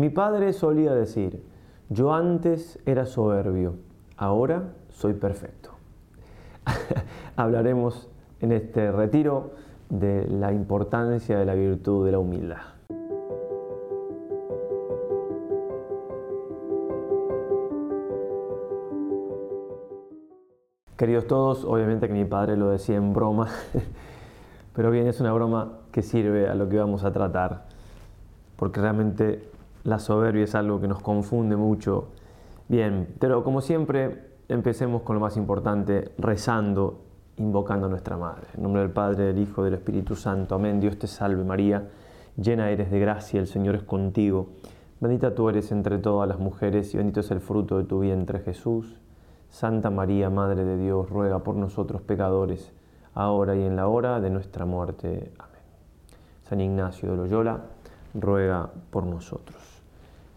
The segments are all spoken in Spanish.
Mi padre solía decir, yo antes era soberbio, ahora soy perfecto. Hablaremos en este retiro de la importancia de la virtud de la humildad. Queridos todos, obviamente que mi padre lo decía en broma, pero bien, es una broma que sirve a lo que vamos a tratar, porque realmente la soberbia es algo que nos confunde mucho. Bien, pero como siempre, empecemos con lo más importante, rezando, invocando a nuestra Madre. En nombre del Padre, del Hijo, del Espíritu Santo. Amén. Dios te salve María, llena eres de gracia, el Señor es contigo. Bendita tú eres entre todas las mujeres y bendito es el fruto de tu vientre Jesús. Santa María, Madre de Dios, ruega por nosotros pecadores, ahora y en la hora de nuestra muerte. Amén. San Ignacio de Loyola, ruega por nosotros.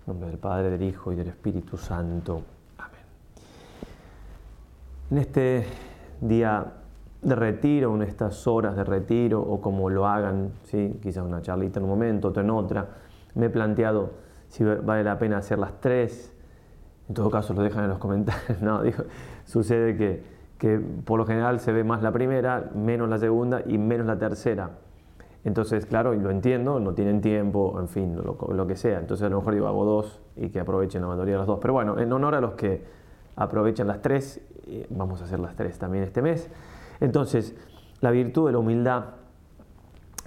En nombre del Padre, del Hijo y del Espíritu Santo. Amén. En este día de retiro, en estas horas de retiro, o como lo hagan, ¿sí? quizás una charlita en un momento, otra en otra, me he planteado si vale la pena hacer las tres en todo caso lo dejan en los comentarios. No, sucede que, que, por lo general se ve más la primera, menos la segunda y menos la tercera. Entonces, claro, y lo entiendo, no tienen tiempo, en fin, lo, que sea. Entonces a lo mejor digo, hago dos y que aprovechen la mayoría de las dos. Pero bueno, en honor a los que aprovechan las tres, vamos a hacer las tres también este mes. Entonces, la virtud de la humildad,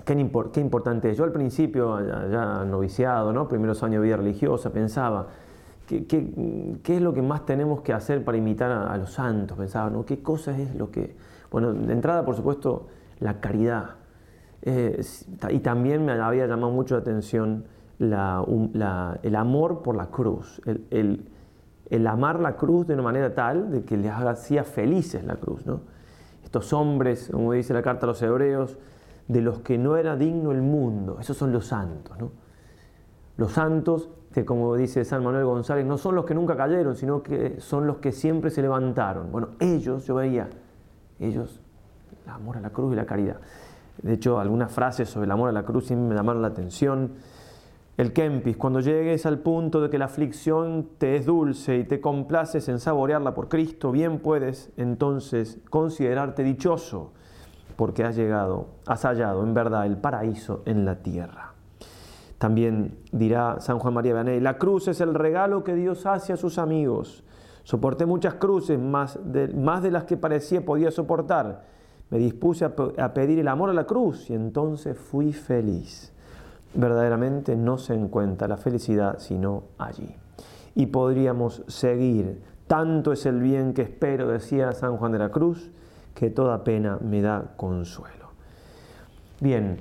qué, importante es. Yo al principio, ya, noviciado, ¿no? primeros años de vida religiosa, pensaba, ¿Qué, es lo que más tenemos que hacer para imitar a, los santos? Pensaba, ¿no? ¿Qué cosa es lo que...? Bueno, de entrada, por supuesto, la caridad. Eh, y también me había llamado mucho la atención el amor por la cruz. El, amar la cruz de una manera tal de que les hacía felices la cruz. ¿no? Estos hombres, como dice la carta a los hebreos, de los que no era digno el mundo. Esos son los santos. Los santos que como dice San Manuel González, no son los que nunca cayeron, sino que son los que siempre se levantaron. Bueno, ellos, yo veía, ellos, el amor a la cruz y la caridad. De hecho, algunas frases sobre el amor a la cruz me llamaron la atención. El Kempis, cuando llegues al punto de que la aflicción te es dulce y te complaces en saborearla por Cristo, bien puedes entonces considerarte dichoso, porque has llegado, has hallado en verdad el paraíso en la tierra. También dirá San Juan María Vianney, la cruz es el regalo que Dios hace a sus amigos. Soporté muchas cruces, más de las que parecía podía soportar. Me dispuse a, pedir el amor a la cruz y entonces fui feliz. Verdaderamente no se encuentra la felicidad sino allí. Y podríamos seguir. Tanto es el bien que espero, decía San Juan de la Cruz, que toda pena me da consuelo. Bien,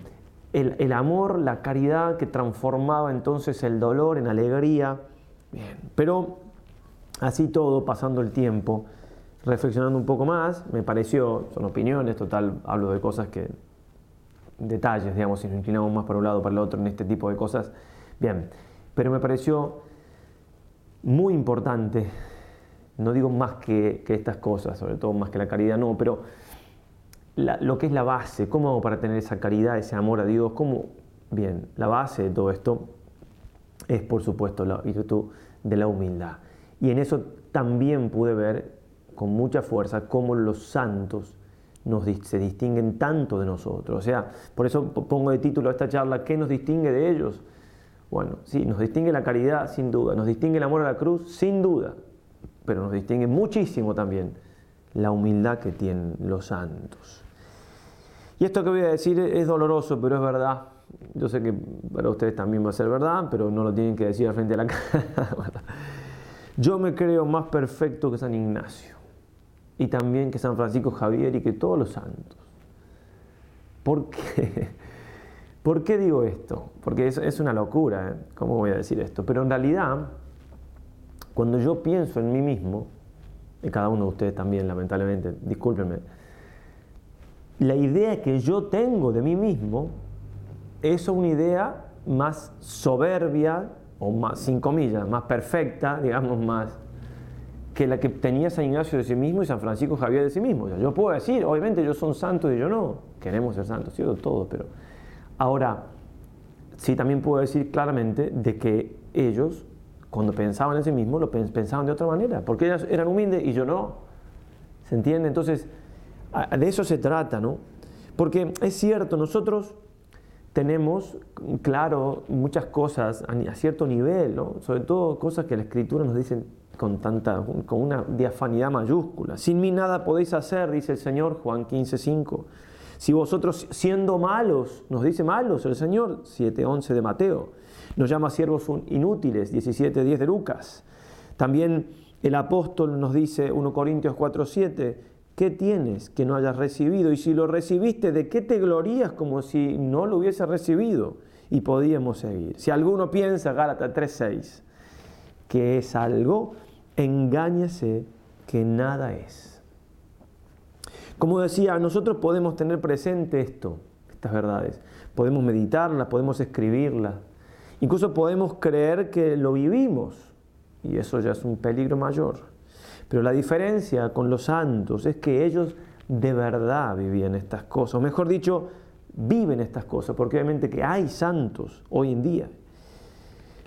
el, amor, la caridad que transformaba entonces el dolor en alegría. Bien, pero así todo, pasando el tiempo, reflexionando un poco más, me pareció, son opiniones, total, hablo de cosas que, detalles, digamos, si nos inclinamos más para un lado o para el otro en este tipo de cosas, bien, pero me pareció muy importante, no digo más que, estas cosas, sobre todo más que la caridad, no, pero lo que es la base, cómo hago para tener esa caridad, ese amor a Dios, cómo, bien, la base de todo esto es por supuesto la virtud de la humildad. Y en eso también pude ver con mucha fuerza cómo los santos nos, se distinguen tanto de nosotros. O sea, por eso pongo de título a esta charla, ¿qué nos distingue de ellos? Bueno, sí, nos distingue la caridad sin duda, nos distingue el amor a la cruz sin duda, pero nos distingue muchísimo también la humildad que tienen los santos. Y esto que voy a decir es doloroso, pero es verdad. Yo sé que para ustedes también va a ser verdad, pero no lo tienen que decir al frente de la cámara. Yo me creo más perfecto que San Ignacio y también que San Francisco Javier y que todos los santos. ¿Por qué? ¿Por qué digo esto? Porque es, es una locura, ¿eh? ¿cómo voy a decir esto? Pero en realidad, cuando yo pienso en mí mismo, y cada uno de ustedes también, lamentablemente, discúlpenme, la idea que yo tengo de mí mismo es una idea más soberbia, o más, sin comillas, más perfecta, digamos, más que la que tenía San Ignacio de sí mismo y San Francisco Javier de sí mismo. yo puedo decir, obviamente ellos son santos y yo no, queremos ser santos, yo todos, pero ahora sí también puedo decir claramente de que ellos, cuando pensaban en sí mismos, lo pensaban de otra manera, porque ellos eran humildes y yo no. ¿Se entiende? Entonces, de eso se trata, ¿no? Porque es cierto, nosotros tenemos, claro, muchas cosas a, cierto nivel, ¿no? sobre todo cosas que la Escritura nos dice con, tanta, con una diafanidad mayúscula. Sin mí nada podéis hacer, dice el Señor, Juan 15, 5. Si vosotros siendo malos, nos dice malos el Señor, 7.11 de Mateo, nos llama siervos inútiles, 17.10 de Lucas. También el apóstol nos dice, 1 Corintios 4.7, ¿qué tienes que no hayas recibido? Y si lo recibiste, ¿de qué te glorías como si no lo hubiese recibido? Y podíamos seguir. Si alguno piensa, Gálatas 3.6, que es algo, engáñese que nada es. Como decía, nosotros podemos tener presente esto, estas verdades. Podemos meditarlas, podemos escribirlas. Incluso podemos creer que lo vivimos. Y eso ya es un peligro mayor. Pero la diferencia con los santos es que ellos de verdad vivían estas cosas. O mejor dicho, viven estas cosas. Porque obviamente que hay santos hoy en día.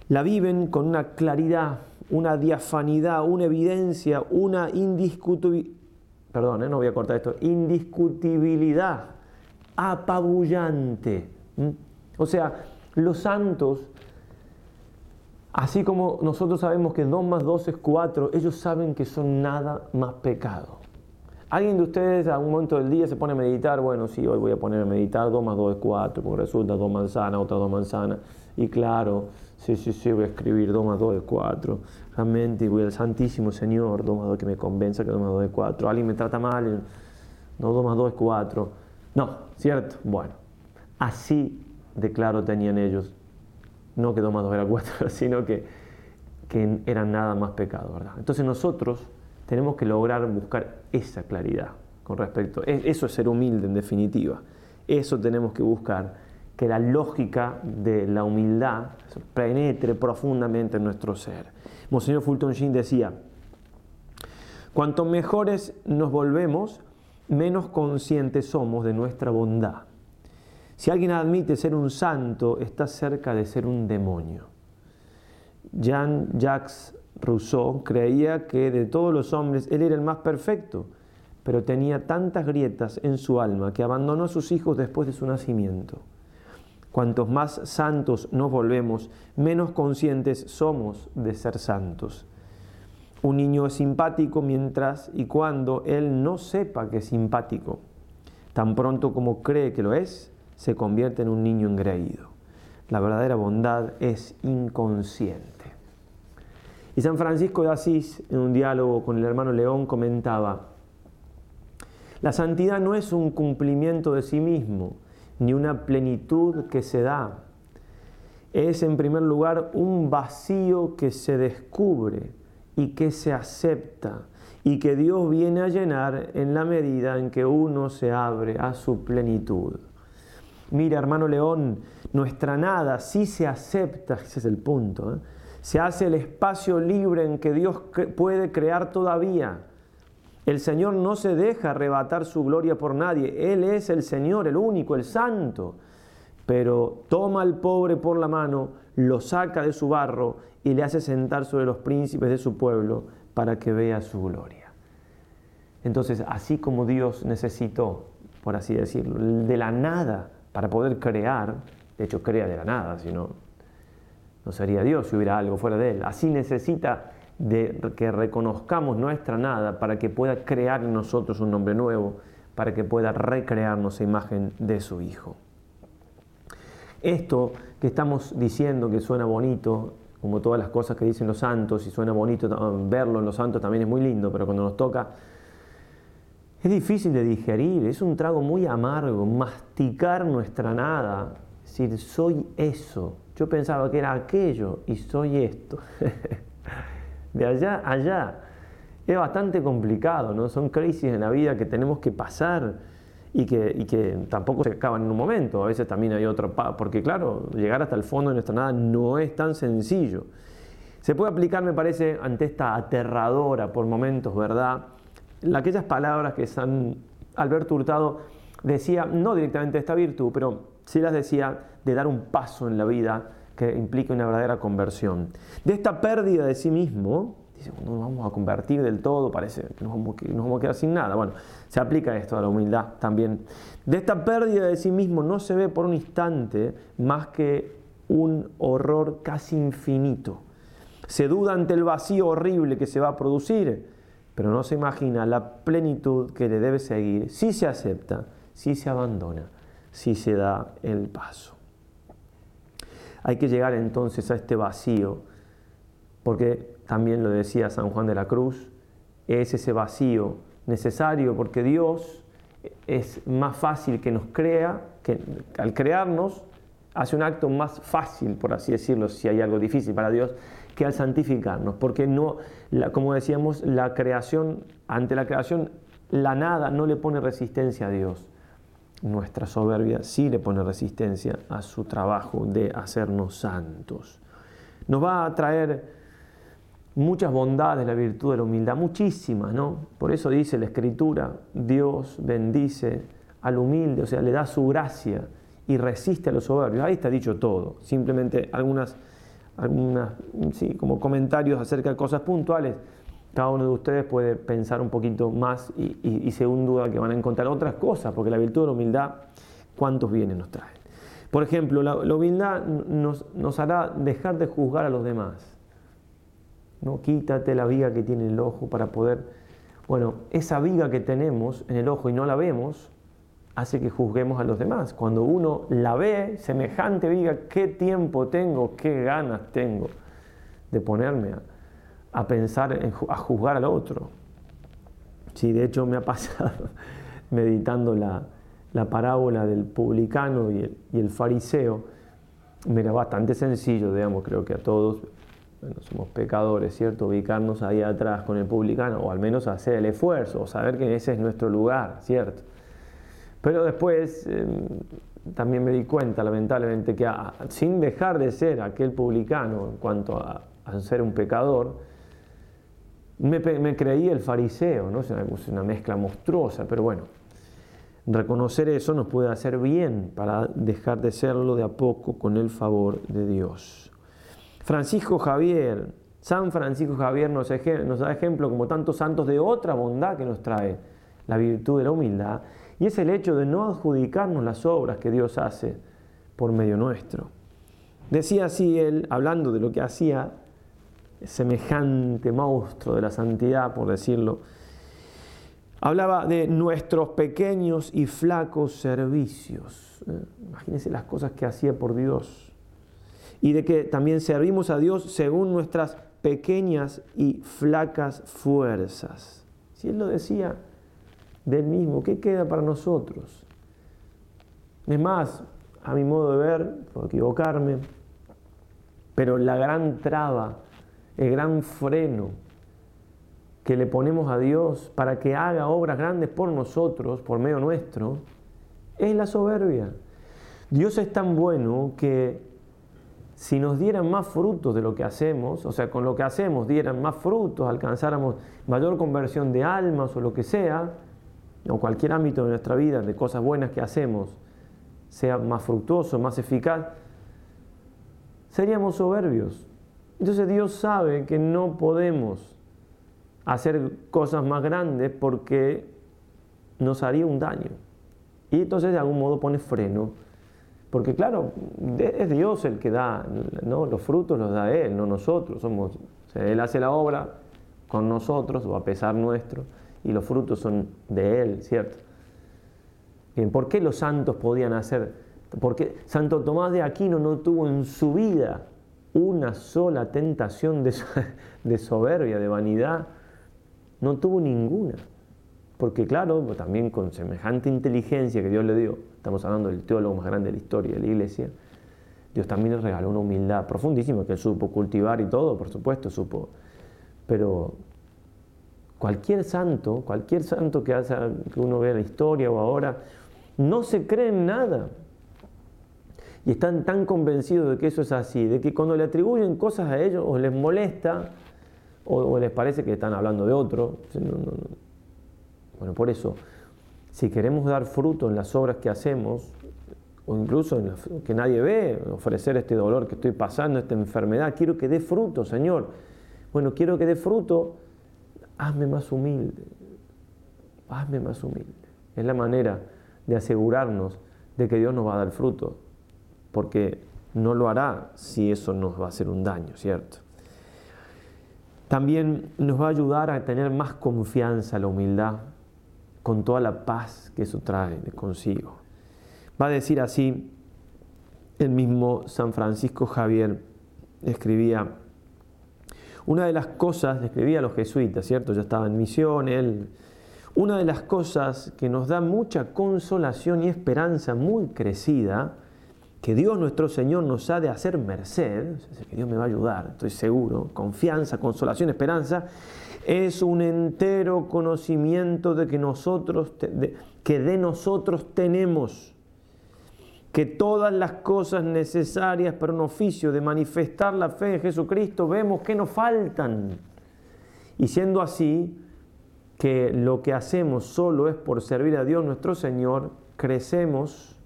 La viven con una claridad, una diafanidad, una evidencia, una indiscutibilidad perdón, eh, no voy a cortar esto, indiscutibilidad, apabullante. O sea, los santos, así como nosotros sabemos que 2 más 2 es 4, ellos saben que son nada más pecado. ¿Alguien de ustedes a un momento del día se pone a meditar? Bueno, sí, hoy voy a poner a meditar 2 más 2 es 4, porque resulta 2 manzanas, otra 2 manzanas. Y claro, sí, sí, sí, voy a escribir 2 más 2 es 4 realmente voy al Santísimo Señor, 2 más 2 que me convenza que 2 más 2 es 4. Alguien me trata mal, no, 2 más 2 es 4. No, ¿cierto? Bueno, así de claro tenían ellos, no que 2 más 2 era 4, sino que, que eran nada más pecado, ¿verdad? Entonces nosotros tenemos que lograr buscar esa claridad con respecto, eso es ser humilde en definitiva, eso tenemos que buscar que la lógica de la humildad penetre profundamente en nuestro ser. Monseñor Fulton Sheen decía, cuanto mejores nos volvemos, menos conscientes somos de nuestra bondad. Si alguien admite ser un santo, está cerca de ser un demonio. Jean-Jacques Rousseau creía que de todos los hombres él era el más perfecto, pero tenía tantas grietas en su alma que abandonó a sus hijos después de su nacimiento. Cuantos más santos nos volvemos, menos conscientes somos de ser santos. Un niño es simpático mientras y cuando él no sepa que es simpático. Tan pronto como cree que lo es, se convierte en un niño engreído. La verdadera bondad es inconsciente. Y San Francisco de Asís, en un diálogo con el hermano León, comentaba, la santidad no es un cumplimiento de sí mismo, ni una plenitud que se da. Es en primer lugar un vacío que se descubre y que se acepta y que Dios viene a llenar en la medida en que uno se abre a su plenitud. Mira, hermano León, nuestra nada sí se acepta, ese es el punto, ¿eh? Se hace el espacio libre en que Dios puede crear todavía el Señor no se deja arrebatar su gloria por nadie. Él es el Señor, el único, el santo. Pero toma al pobre por la mano, lo saca de su barro y le hace sentar sobre los príncipes de su pueblo para que vea su gloria. Entonces, así como Dios necesitó, por así decirlo, de la nada para poder crear, de hecho crea de la nada, si no, sería Dios si hubiera algo fuera de Él. Así necesita de que reconozcamos nuestra nada para que pueda crear en nosotros un nombre nuevo, para que pueda recrearnos a imagen de su Hijo. Esto que estamos diciendo que suena bonito, como todas las cosas que dicen los santos, y suena bonito verlo en los santos también es muy lindo, pero cuando nos toca es difícil de digerir, es un trago muy amargo, masticar nuestra nada, decir, soy eso, yo pensaba que era aquello y soy esto. de allá a allá. Es bastante complicado, ¿no? Son crisis en la vida que tenemos que pasar y que, que tampoco se acaban en un momento. A veces también hay otro, porque claro, llegar hasta el fondo de nuestra nada no es tan sencillo. Se puede aplicar, me parece, ante esta aterradora por momentos, ¿verdad? Aquellas palabras que San Alberto Hurtado decía, no directamente esta virtud, pero sí las decía de dar un paso en la vida que implique una verdadera conversión. De esta pérdida de sí mismo, dice, no nos vamos a convertir del todo, parece que nos vamos, nos vamos a quedar sin nada. Bueno, se aplica esto a la humildad también. De esta pérdida de sí mismo no se ve por un instante más que un horror casi infinito. Se duda ante el vacío horrible que se va a producir, pero no se imagina la plenitud que le debe seguir si se acepta, si se abandona, si se da el paso. Hay que llegar entonces a este vacío, porque también lo decía San Juan de la Cruz, es ese vacío necesario porque Dios es más fácil que nos crea, que al crearnos hace un acto más fácil, por así decirlo, si hay algo difícil para Dios, que al santificarnos, porque no, como decíamos, la creación, ante la creación, la nada no le pone resistencia a Dios. Nuestra soberbia sí le pone resistencia a su trabajo de hacernos santos. Nos va a traer muchas bondades la virtud de la humildad, muchísimas, ¿no? Por eso dice la Escritura, Dios bendice al humilde, o sea, le da su gracia y resiste a los soberbios. Ahí está dicho todo, simplemente algunas, algunas sí, como comentarios acerca de cosas puntuales. Cada uno de ustedes puede pensar un poquito más y, según duda que van a encontrar otras cosas, porque la virtud de la humildad, ¿cuántos bienes nos trae? Por ejemplo, la, la humildad nos, nos hará dejar de juzgar a los demás. ¿no? Quítate la viga que tiene el ojo para poder... Bueno, esa viga que tenemos en el ojo y no la vemos, hace que juzguemos a los demás. Cuando uno la ve, semejante viga, ¿qué tiempo tengo, qué ganas tengo de ponerme a, pensar, a juzgar al otro? Sí, de hecho me ha pasado meditando la, parábola del publicano y el, y el fariseo. Era bastante sencillo, digamos, creo que a todos somos pecadores, ¿cierto? Ubicarnos ahí atrás con el publicano, o al menos hacer el esfuerzo, o saber que ese es nuestro lugar, ¿cierto? Pero después em, también me di cuenta, lamentablemente, que sin dejar de ser aquel publicano en cuanto a, ser un pecador, me, creí el fariseo, ¿no? Es una, una mezcla monstruosa, pero bueno, reconocer eso nos puede hacer bien para dejar de serlo de a poco con el favor de Dios. Francisco Javier, San Francisco Javier nos, da ejemplo como tantos santos de otra bondad que nos trae la virtud de la humildad, y es el hecho de no adjudicarnos las obras que Dios hace por medio nuestro. Decía así él, hablando de lo que hacía semejante monstruo de la santidad, por decirlo, hablaba de nuestros pequeños y flacos servicios. Eh, imagínense las cosas que hacía por Dios y de que también servimos a Dios según nuestras pequeñas y flacas fuerzas. Si Él lo decía del mismo, ¿qué queda para nosotros? Es más, a mi modo de ver, puedo equivocarme, pero la gran traba, el gran freno que le ponemos a Dios para que haga obras grandes por nosotros, por medio nuestro, es la soberbia. Dios es tan bueno que si nos dieran más frutos de lo que hacemos, o sea, con lo que hacemos dieran más frutos, alcanzáramos mayor conversión de almas o lo que sea, o cualquier ámbito de nuestra vida, de cosas buenas que hacemos, sea más fructuoso, más eficaz, seríamos soberbios. Entonces Dios sabe que no podemos hacer cosas más grandes porque nos haría un daño. Y entonces de algún modo pone freno porque claro, es Dios el que da, ¿no? los frutos los da Él, no nosotros. Somos, él hace la obra con nosotros o a pesar nuestro y los frutos son de Él, ¿cierto? Bien, ¿por qué los santos podían hacer? Porque Santo Tomás de Aquino no tuvo en su vida una sola tentación de, soberbia, de vanidad. No tuvo ninguna. Porque claro, también con semejante inteligencia que Dios le dio, estamos hablando del teólogo más grande de la historia de la iglesia, Dios también le regaló una humildad profundísima que él supo cultivar y todo, por supuesto, supo. Pero cualquier santo, cualquier santo que, hace, que uno vea la historia o ahora, no se cree en nada. Y están tan convencidos de que eso es así, de que cuando le atribuyen cosas a ellos o les molesta o, les parece que están hablando de otro. bueno, por eso si queremos dar fruto en las obras que hacemos, o incluso que nadie ve, ofrecer este dolor que estoy pasando, esta enfermedad, quiero que dé fruto, Señor. Bueno, quiero que dé fruto, hazme más humilde, hazme más humilde. Es la manera de asegurarnos de que Dios nos va a dar fruto, porque no lo hará si eso nos va a hacer un daño, ¿cierto? También nos va a ayudar a tener más confianza, la humildad, con toda la paz que eso trae consigo. Va a decir así el mismo San Francisco Javier, escribía, una de las cosas, escribía a los jesuitas, ¿cierto? Ya estaba en misión, él, una de las cosas que nos da mucha consolación y esperanza muy crecida, que Dios nuestro Señor nos ha de hacer merced, que Dios me va a ayudar, estoy seguro, confianza, consolación, esperanza, es un entero conocimiento de que nosotros, que de nosotros tenemos, que todas las cosas necesarias para un oficio de manifestar la fe en Jesucristo vemos que nos faltan. Y siendo así, que lo que hacemos solo es por servir a Dios nuestro Señor, crecemos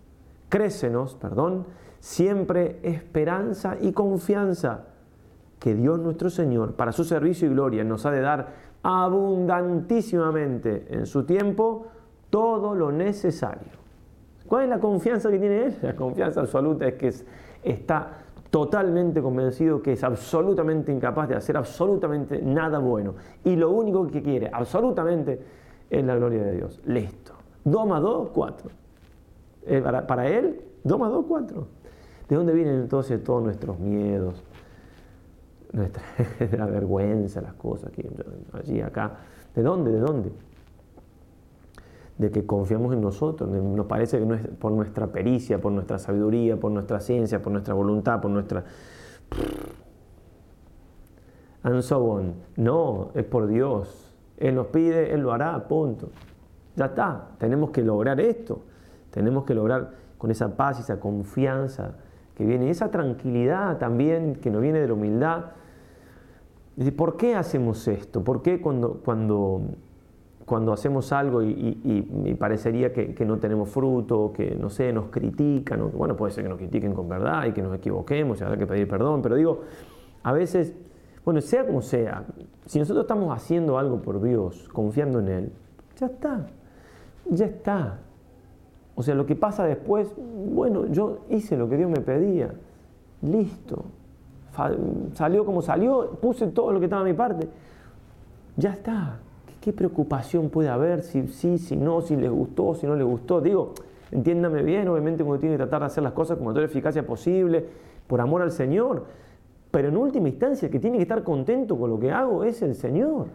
crécenos, perdón, siempre esperanza y confianza que Dios nuestro Señor, para su servicio y gloria, nos ha de dar abundantísimamente en su tiempo todo lo necesario. ¿Cuál es la confianza que tiene Él? La confianza absoluta es que está totalmente convencido que es absolutamente incapaz de hacer absolutamente nada bueno. Y lo único que quiere, absolutamente, es la gloria de Dios. Listo. 2 más 2, 4. Eh, para, él, 2 más 2, 4. ¿De dónde vienen entonces todos nuestros miedos? Nuestra la vergüenza, las cosas aquí, allí, acá. ¿De dónde? ¿De dónde? De que confiamos en nosotros. Nos parece que no es por nuestra pericia, por nuestra sabiduría, por nuestra ciencia, por nuestra voluntad, por nuestra. And so on. No, es por Dios. Él nos pide, Él lo hará, punto. Ya está, tenemos que lograr esto. Tenemos que lograr con esa paz y esa confianza que viene, esa tranquilidad también que nos viene de la humildad. ¿Por qué hacemos esto? ¿Por qué cuando, cuando, cuando hacemos algo y, parecería que, no tenemos fruto, que no sé, nos critican? Bueno, puede ser que nos critiquen con verdad y que nos equivoquemos y habrá que pedir perdón, pero digo, a veces, bueno, sea como sea, si nosotros estamos haciendo algo por Dios, confiando en Él, ya está, ya está. O sea, lo que pasa después, bueno, yo hice lo que Dios me pedía, listo, salió como salió, puse todo lo que estaba a mi parte, ya está. ¿Qué preocupación puede haber si sí, si, no, si les gustó, si no les gustó? Digo, entiéndame bien, obviamente uno tiene que tratar de hacer las cosas con mayor eficacia posible, por amor al Señor, pero en última instancia que tiene que estar contento con lo que hago es el Señor.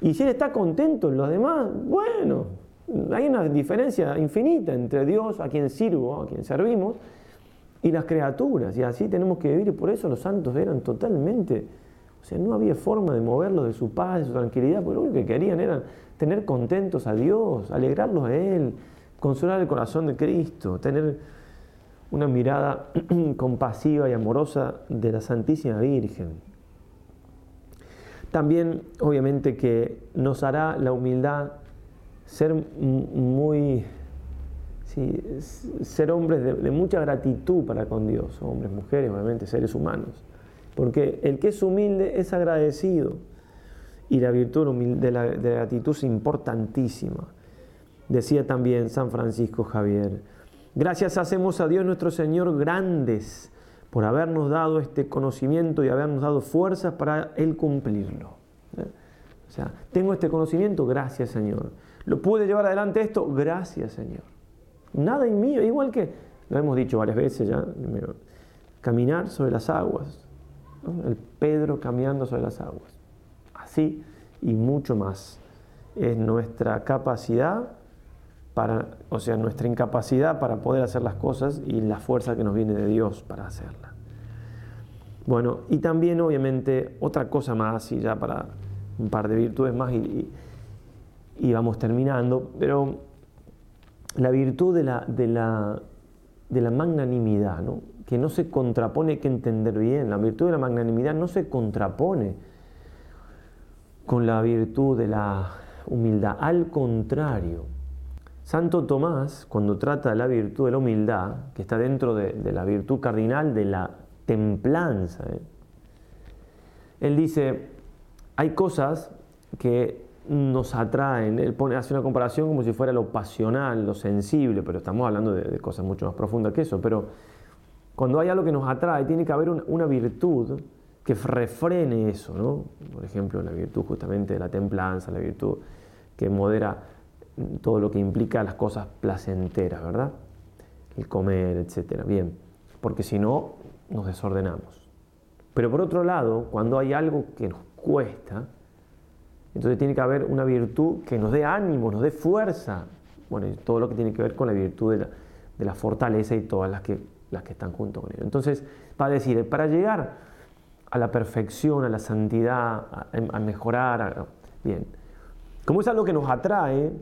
Y si Él está contento en los demás, bueno, hay una diferencia infinita entre Dios, a quien sirvo, a quien servimos, y las criaturas. Y así tenemos que vivir. Y por eso los santos eran totalmente, o sea, no había forma de moverlos de su paz, de su tranquilidad, porque lo único que querían era tener contentos a Dios, alegrarlos a Él, consolar el corazón de Cristo, tener una mirada compasiva y amorosa de la Santísima Virgen. También, obviamente, que nos hará la humildad ser muy, ser hombres de, mucha gratitud para con Dios, hombres, mujeres, obviamente seres humanos. Porque el que es humilde es agradecido y la virtud de la, de la gratitud es importantísima. Decía también San Francisco Javier, gracias hacemos a Dios nuestro Señor grandes por habernos dado este conocimiento y habernos dado fuerzas para Él cumplirlo. ¿Eh? O sea, tengo este conocimiento, gracias Señor. ¿Lo pude llevar adelante esto? Gracias, Señor. Nada en mí, igual que, lo hemos dicho varias veces ya, caminar sobre las aguas. El Pedro caminando sobre las aguas. Así y mucho más. Es nuestra capacidad para, o sea, nuestra incapacidad para poder hacer las cosas y la fuerza que nos viene de Dios para hacerlas. Bueno, y también obviamente otra cosa más, y ya para un par de virtudes más, y vamos terminando, pero la virtud de la, de la, de la magnanimidad, ¿no? que no se contrapone, hay que entender bien, la virtud de la magnanimidad no se contrapone con la virtud de la humildad, al contrario, Santo Tomás, cuando trata de la virtud de la humildad, que está dentro de, la virtud cardinal de la templanza, ¿eh? él dice, hay cosas que nos atraen, él hace una comparación como si fuera lo pasional, lo sensible, pero estamos hablando de, cosas mucho más profundas que eso, pero cuando hay algo que nos atrae, tiene que haber una virtud que refrene eso, ¿no? Por ejemplo, la virtud justamente de la templanza, la virtud que modera todo lo que implica las cosas placenteras, ¿verdad? El comer, etcétera. Bien, porque si no, nos desordenamos. Pero por otro lado, cuando hay algo que nos cuesta, entonces tiene que haber una virtud que nos dé ánimo, nos dé fuerza. Bueno, todo lo que tiene que ver con la virtud de la, fortaleza y todas las que, están junto con él. Entonces, para decir, para llegar a la perfección, a la santidad, a, mejorar, bien, como es algo que nos atrae,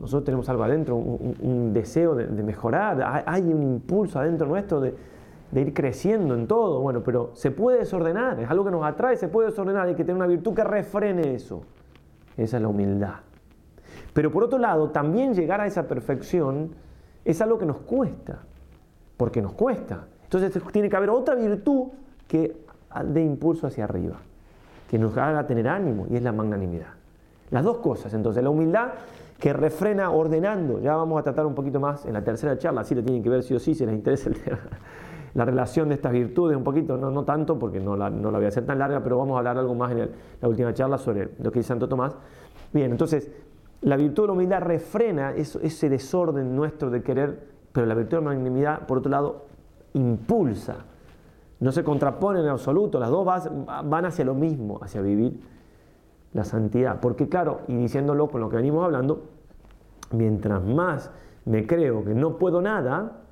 nosotros tenemos algo adentro, un, deseo de, mejorar, hay, un impulso adentro nuestro de, ir creciendo en todo, bueno, pero se puede desordenar, es algo que nos atrae, se puede desordenar, hay que tener una virtud que refrene eso. Esa es la humildad. Pero por otro lado, también llegar a esa perfección es algo que nos cuesta, porque nos cuesta. Entonces tiene que haber otra virtud que dé impulso hacia arriba, que nos haga tener ánimo, y es la magnanimidad. Las dos cosas, entonces, la humildad que refrena ordenando. Ya vamos a tratar un poquito más en la tercera charla, así le tienen que ver sí o sí, si les interesa la relación de estas virtudes, un poquito, no, no tanto porque no la, no la, voy a hacer tan larga, pero vamos a hablar algo más en la última charla sobre lo que dice Santo Tomás. Bien, entonces, la virtud de la humildad refrena ese desorden nuestro de querer, pero la virtud de la magnanimidad, por otro lado, impulsa. No se contraponen en absoluto, las dos van hacia lo mismo, hacia vivir la santidad. Porque claro, y diciéndolo con lo que venimos hablando, mientras más me creo que no puedo nada,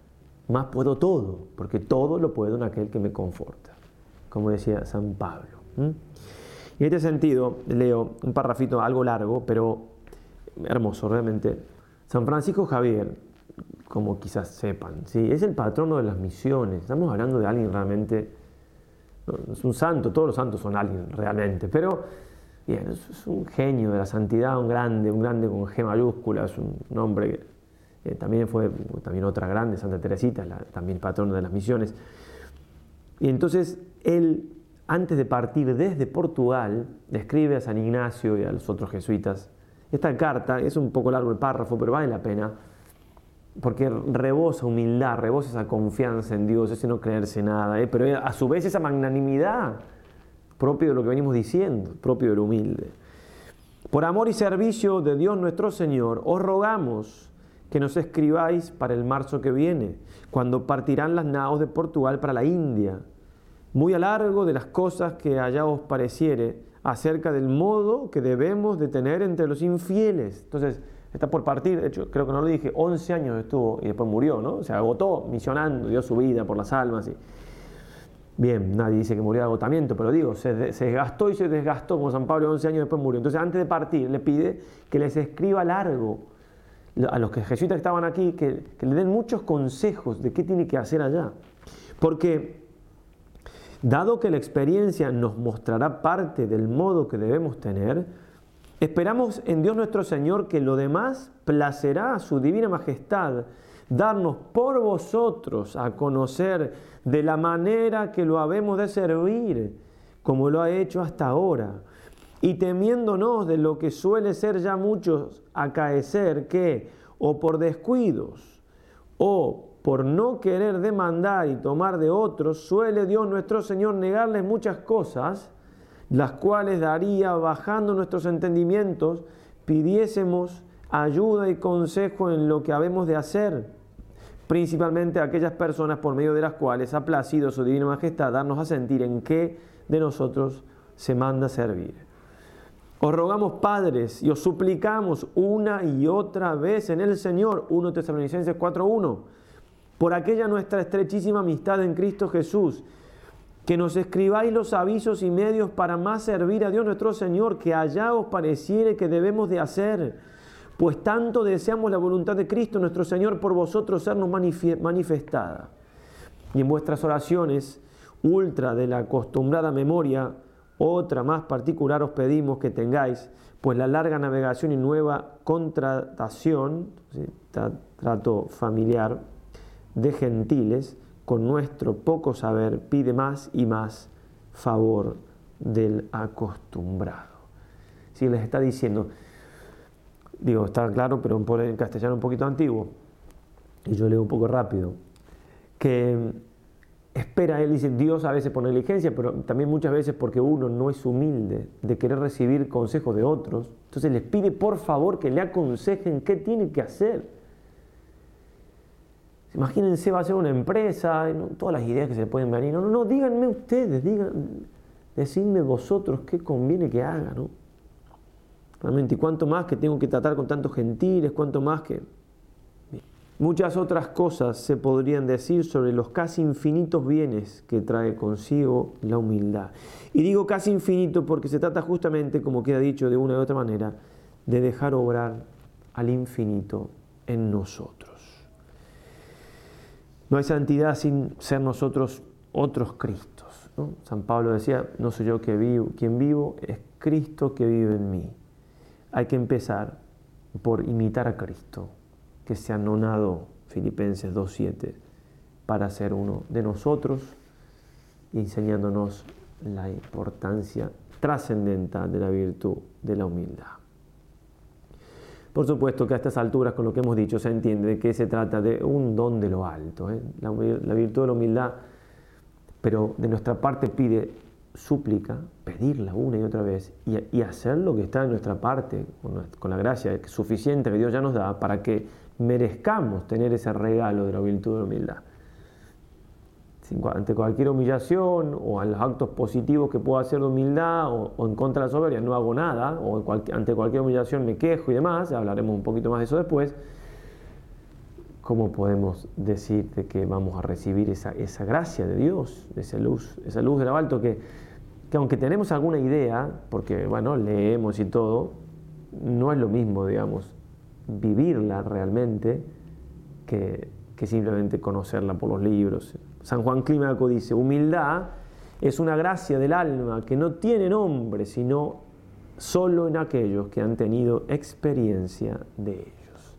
más puedo todo, porque todo lo puedo en aquel que me conforta, como decía San Pablo. Y en este sentido, leo un parrafito algo largo, pero hermoso realmente. San Francisco Javier, como quizás sepan, ¿sí? es el patrono de las misiones. Estamos hablando de alguien realmente, es un santo, todos los santos son alguien realmente, pero Bien, es un genio de la santidad, un grande, un grande con G mayúscula, es un, hombre también fue también otra grande, Santa Teresita, también patrona de las misiones. Y entonces él, antes de partir desde Portugal, le escribe a San Ignacio y a los otros jesuitas esta carta, es un poco largo el párrafo, pero vale la pena, porque rebosa humildad, rebosa esa confianza en Dios, ese no creerse nada, ¿eh? pero a su vez esa magnanimidad propio de lo que venimos diciendo, propio del humilde. Por amor y servicio de Dios nuestro Señor, os rogamos que nos escribáis para el marzo que viene, cuando partirán las naos de Portugal para la India, muy a largo de las cosas que allá os pareciere, acerca del modo que debemos de tener entre los infieles. Entonces, está por partir, de hecho, creo que no lo dije, 11 años estuvo y después murió, ¿no? Se agotó misionando, dio su vida por las almas. Y, Bien, nadie dice que murió de agotamiento, pero digo, se, desgastó y se desgastó, como San Pablo 11 años después murió. Entonces, antes de partir, le pide que les escriba largo a los que jesuitas que estaban aquí, que, le den muchos consejos de qué tiene que hacer allá. Porque, dado que la experiencia nos mostrará parte del modo que debemos tener, esperamos en Dios nuestro Señor que lo demás placerá a su divina majestad darnos por vosotros a conocer de la manera que lo habemos de servir, como lo ha hecho hasta ahora, y temiéndonos de lo que suele ser ya muchos acaecer, que o por descuidos o por no querer demandar y tomar de otros, suele Dios nuestro Señor negarles muchas cosas, las cuales daría bajando nuestros entendimientos, pidiésemos ayuda y consejo en lo que habemos de hacer principalmente a aquellas personas por medio de las cuales ha placido su divina majestad darnos a sentir en qué de nosotros se manda servir. Os rogamos, padres, y os suplicamos una y otra vez en el Señor, 1 Tesalonicenses 4.1, por aquella nuestra estrechísima amistad en Cristo Jesús, que nos escribáis los avisos y medios para más servir a Dios nuestro Señor, que allá os pareciere que debemos de hacer pues tanto deseamos la voluntad de Cristo nuestro Señor por vosotros sernos manifestada. Y en vuestras oraciones, ultra de la acostumbrada memoria, Otra más particular os pedimos que tengáis, pues la larga navegación y nueva contratación, trato familiar de gentiles, con nuestro poco saber pide más y más favor del acostumbrado. Si les está diciendo, digo, está claro, pero en castellano un poquito antiguo, y yo leo un poco rápido, que espera, él dice, Dios a veces por negligencia, pero también muchas veces porque uno no es humilde de querer recibir consejos de otros, entonces les pide por favor que le aconsejen qué tiene que hacer. Imagínense, va a ser una empresa, todas las ideas que se pueden venir. No, no, no, díganme ustedes, digan, decidme vosotros qué conviene que haga, ¿no? Realmente, y cuánto más que tengo que tratar con tantos gentiles, cuánto más que... Muchas otras cosas se podrían decir sobre los casi infinitos bienes que trae consigo la humildad. Y digo casi infinito porque se trata justamente, como queda dicho de una u otra manera, de dejar obrar al infinito en nosotros. No hay santidad sin ser nosotros otros Cristos. San Pablo decía, no soy yo quien vivo, es Cristo que vive en mí. Hay que empezar por imitar a Cristo, que se ha nonado, Filipenses 2.7, para ser uno de nosotros, enseñándonos la importancia trascendental de la virtud de la humildad. Por supuesto que a estas alturas, con lo que hemos dicho, se entiende de que se trata de un don de lo alto, ¿eh? la, virtud de la humildad, pero de nuestra parte pide súplica, pedirla una y otra vez y, hacer lo que está en nuestra parte, con, la gracia suficiente que Dios ya nos da para que merezcamos tener ese regalo de la virtud de la humildad. Ante cualquier humillación o a los actos positivos que puedo hacer de humildad o, en contra de la soberbia no hago nada, o ante cualquier humillación me quejo y demás, hablaremos un poquito más de eso después, ¿cómo podemos decir que vamos a recibir esa, esa gracia de Dios, esa luz, esa luz del alto que, que aunque tenemos alguna idea, porque bueno, leemos y todo, no es lo mismo, digamos, vivirla realmente que, que simplemente conocerla por los libros. San Juan Clímaco dice, humildad es una gracia del alma que no tiene nombre, sino solo en aquellos que han tenido experiencia de ellos.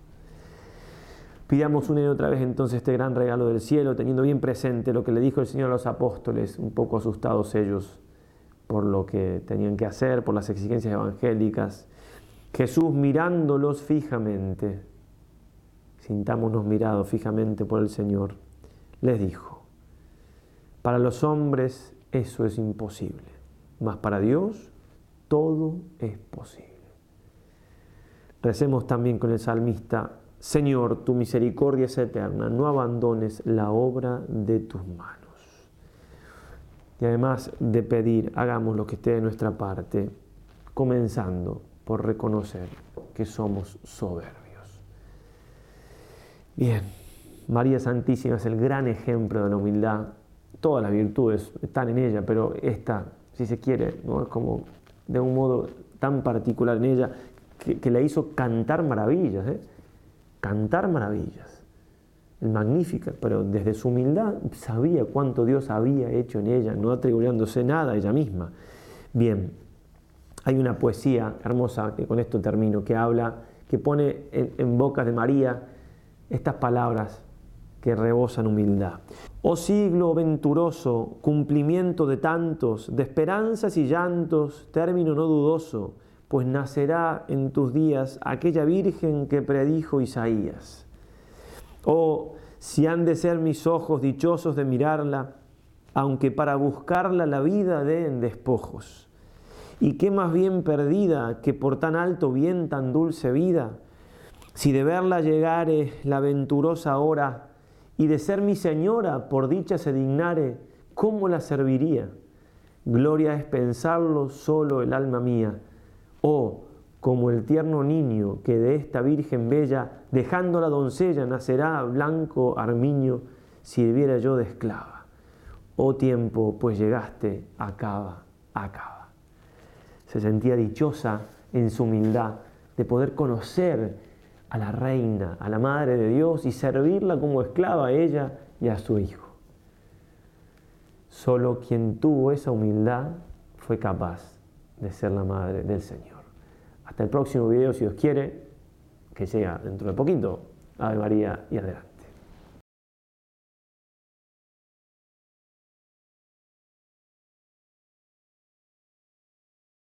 Pidamos una y otra vez entonces este gran regalo del cielo, teniendo bien presente lo que le dijo el Señor a los apóstoles, un poco asustados ellos por lo que tenían que hacer, por las exigencias evangélicas. Jesús mirándolos fijamente, sintámonos mirados fijamente por el Señor, les dijo, para los hombres eso es imposible, mas para Dios todo es posible. Recemos también con el salmista, Señor, tu misericordia es eterna, no abandones la obra de tus manos. Y además de pedir, hagamos lo que esté de nuestra parte, comenzando por reconocer que somos soberbios. Bien, María Santísima es el gran ejemplo de la humildad. Todas las virtudes están en ella, pero esta, si se quiere, ¿no? es como de un modo tan particular en ella que, la hizo cantar maravillas, ¿eh? cantar maravillas. El magnífica, pero desde su humildad sabía cuánto Dios había hecho en ella, no atribuyéndose nada a ella misma. Bien, hay una poesía hermosa, que con esto termino, que habla, que pone en, en bocas de María estas palabras que rebosan humildad. Oh siglo venturoso, cumplimiento de tantos, de esperanzas y llantos, término no dudoso, pues nacerá en tus días aquella Virgen que predijo Isaías. Oh, si han de ser mis ojos dichosos de mirarla, aunque para buscarla la vida den despojos y qué más bien perdida que por tan alto bien tan dulce vida, si de verla llegare la venturosa hora y de ser mi señora por dicha se dignare, ¿cómo la serviría? Gloria es pensarlo solo el alma mía. Oh, como el tierno niño que de esta Virgen bella, dejando la doncella, nacerá blanco armiño, sirviera yo de esclava. Oh tiempo, pues llegaste, acaba, acaba se sentía dichosa en su humildad de poder conocer a la reina, a la madre de Dios y servirla como esclava a ella y a su hijo. Solo quien tuvo esa humildad fue capaz de ser la madre del Señor. Hasta el próximo video, si Dios quiere, que llega dentro de poquito. Ave María y adelante.